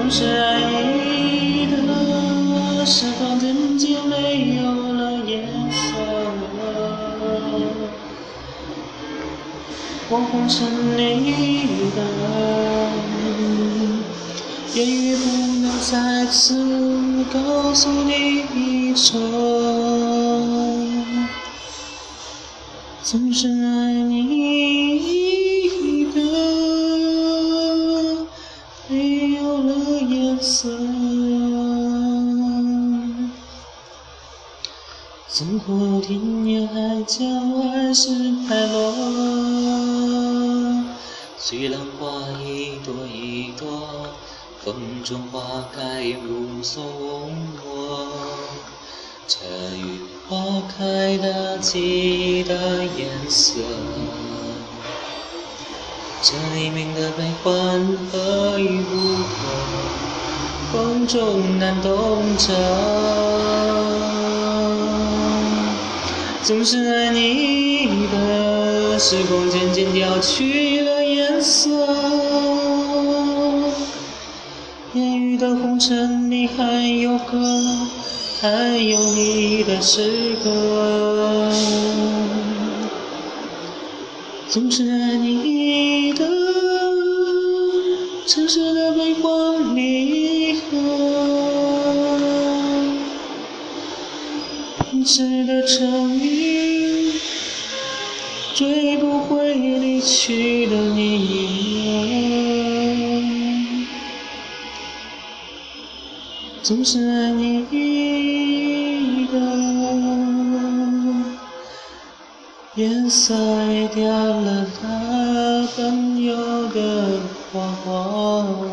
总是爱你的时光渐渐没有了颜色，我红尘里的言语不能再次告诉你一声。总是爱你有了颜色。走过天涯海角还是快乐，虽然花一朵一朵，风中花开无所谓。这雨花开的记的颜色，这黎明的悲欢合与不合，风中难懂着。总是爱你的时光渐渐掉去了颜色，烟雨的红尘里还有歌。还有你的诗歌，总是爱你的城市的悲欢离合，平时的成语追不回离去的你，总是爱你的。颜色掉了它本有的花黄。